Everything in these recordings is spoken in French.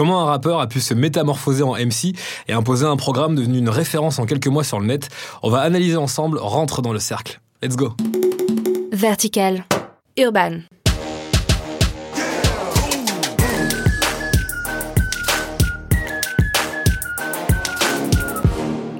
Comment un rappeur a pu se métamorphoser en MC et imposer un programme devenu une référence en quelques mois sur le net On va analyser ensemble Rentre dans le cercle. Let's go Vertical. Urban.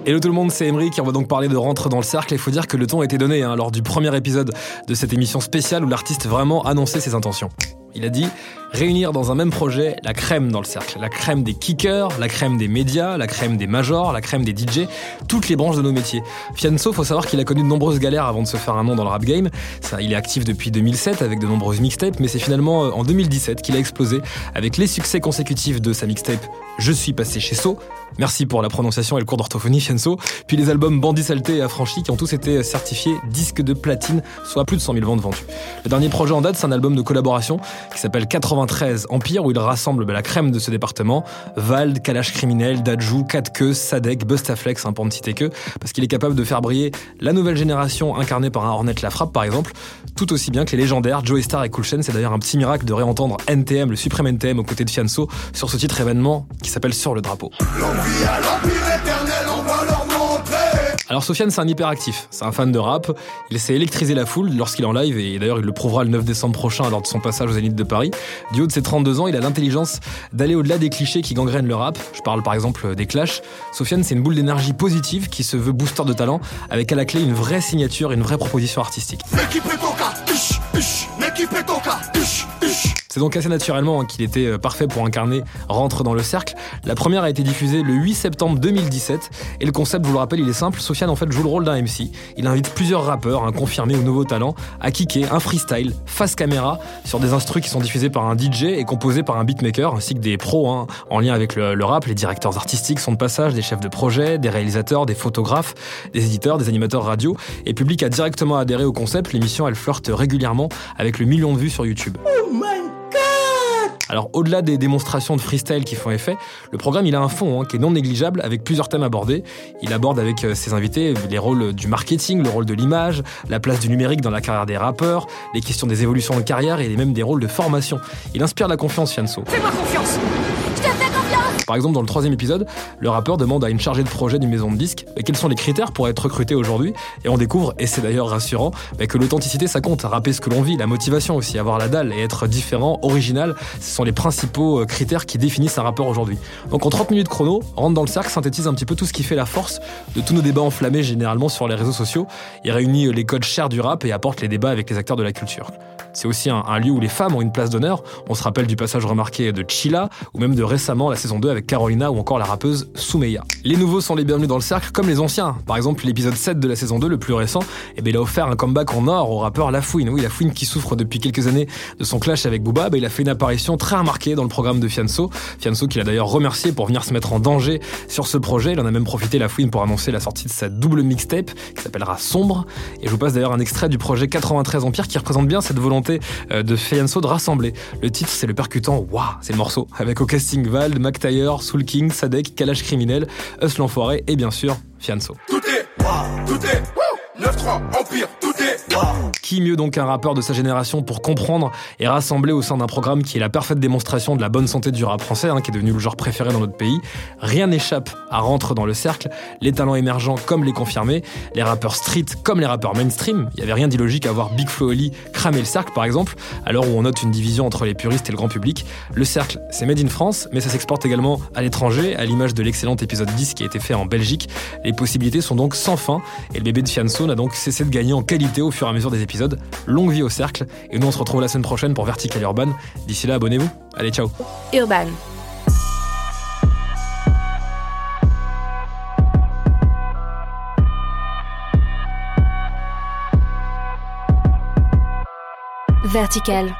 Hello tout le monde, c'est Emery qui on va donc parler de Rentre dans le cercle. Il faut dire que le ton a été donné hein, lors du premier épisode de cette émission spéciale où l'artiste vraiment annonçait ses intentions. Il a dit réunir dans un même projet la crème dans le cercle, la crème des kickers, la crème des médias, la crème des majors, la crème des DJ, toutes les branches de nos métiers. Fianso, faut savoir qu'il a connu de nombreuses galères avant de se faire un nom dans le rap game. Ça, il est actif depuis 2007 avec de nombreuses mixtapes, mais c'est finalement euh, en 2017 qu'il a explosé avec les succès consécutifs de sa mixtape Je suis passé chez So. Merci pour la prononciation et le cours d'orthophonie, Fianso. Puis les albums Bandit Saleté et Affranchi qui ont tous été certifiés disques de platine, soit plus de 100 000 ventes vendues. Le dernier projet en date, c'est un album de collaboration qui s'appelle 93 Empire, où il rassemble bah, la crème de ce département. Vald, Kalash Criminel, Dajou, Katke, Sadek, Bustaflex, hein, pour ne citer que, parce qu'il est capable de faire briller la nouvelle génération incarnée par un Hornet La Frappe, par exemple, tout aussi bien que les légendaires Joey Star et Cool C'est d'ailleurs un petit miracle de réentendre NTM, le suprême NTM, aux côtés de Fianso, sur ce titre événement qui s'appelle Sur le drapeau. Alors Sofiane, c'est un hyperactif, c'est un fan de rap, il sait électriser la foule lorsqu'il est en live, et d'ailleurs il le prouvera le 9 décembre prochain lors de son passage aux Zénith de Paris. Du haut de ses 32 ans, il a l'intelligence d'aller au-delà des clichés qui gangrènent le rap, je parle par exemple des clashs. Sofiane, c'est une boule d'énergie positive qui se veut booster de talent, avec à la clé une vraie signature et une vraie proposition artistique. C'est donc assez naturellement qu'il était euh, parfait pour incarner Rentre dans le cercle. La première a été diffusée le 8 septembre 2017 et le concept, vous le rappelle, il est simple. Sofiane en fait joue le rôle d'un MC. Il invite plusieurs rappeurs, un confirmé ou nouveaux talents, à kicker un freestyle face caméra sur des instrus qui sont diffusés par un DJ et composés par un beatmaker ainsi que des pros hein, en lien avec le, rap. Les directeurs artistiques sont de passage, des chefs de projet, des réalisateurs, des photographes, des éditeurs, des animateurs radio. Et public a directement adhéré au concept. L'émission elle flirte régulièrement avec le million de vues sur YouTube. Oh alors au-delà des démonstrations de freestyle qui font effet, le programme il a un fond hein, qui est non négligeable avec plusieurs thèmes abordés. Il aborde avec euh, ses invités les rôles du marketing, le rôle de l'image, la place du numérique dans la carrière des rappeurs, les questions des évolutions de carrière et même des rôles de formation. Il inspire la confiance Fianso. Fais-moi confiance par exemple, dans le troisième épisode, le rappeur demande à une chargée de projet d'une maison de disques quels sont les critères pour être recruté aujourd'hui. Et on découvre, et c'est d'ailleurs rassurant, bah, que l'authenticité ça compte, rapper ce que l'on vit, la motivation aussi, avoir la dalle et être différent, original, ce sont les principaux euh, critères qui définissent un rappeur aujourd'hui. Donc en 30 minutes chrono, rentre dans le cercle, synthétise un petit peu tout ce qui fait la force de tous nos débats enflammés généralement sur les réseaux sociaux. Il réunit euh, les codes chers du rap et apporte les débats avec les acteurs de la culture. C'est aussi un, lieu où les femmes ont une place d'honneur. On se rappelle du passage remarqué de Chila ou même de récemment la saison 2 avec Carolina ou encore la rappeuse Soumeya. Les nouveaux sont les bienvenus dans le cercle comme les anciens. Par exemple, l'épisode 7 de la saison 2, le plus récent, eh bien, il a offert un comeback en or au rappeur Lafouine. Oui, Lafouine qui souffre depuis quelques années de son clash avec Booba, bah, il a fait une apparition très remarquée dans le programme de Fianso. Fianso qui l'a d'ailleurs remercié pour venir se mettre en danger sur ce projet. Il en a même profité Lafouine pour annoncer la sortie de sa double mixtape qui s'appellera Sombre. Et je vous passe d'ailleurs un extrait du projet 93 Empire qui représente bien cette volonté euh, de Fianso de rassembler. Le titre c'est le percutant Waouh, c'est le morceau avec au casting Vald, Mac Soul King, Sadek, Kalash Criminel, Us l'Enfoiré et bien sûr Fianso. Tout est, tout est, 9-3, Empire, tout qui mieux donc qu'un rappeur de sa génération pour comprendre et rassembler au sein d'un programme qui est la parfaite démonstration de la bonne santé du rap français, hein, qui est devenu le genre préféré dans notre pays? Rien n'échappe à rentrer dans le cercle, les talents émergents comme les confirmés, les rappeurs street comme les rappeurs mainstream. Il n'y avait rien d'illogique à voir Big Flo Oli cramer le cercle par exemple, l'heure où on note une division entre les puristes et le grand public. Le cercle, c'est made in France, mais ça s'exporte également à l'étranger, à l'image de l'excellent épisode 10 qui a été fait en Belgique. Les possibilités sont donc sans fin, et le bébé de Fianso n'a donc cessé de gagner en qualité au fur à mesure des épisodes Longue vie au cercle. Et nous, on se retrouve la semaine prochaine pour Vertical Urban. D'ici là, abonnez-vous. Allez, ciao. Urban. Vertical.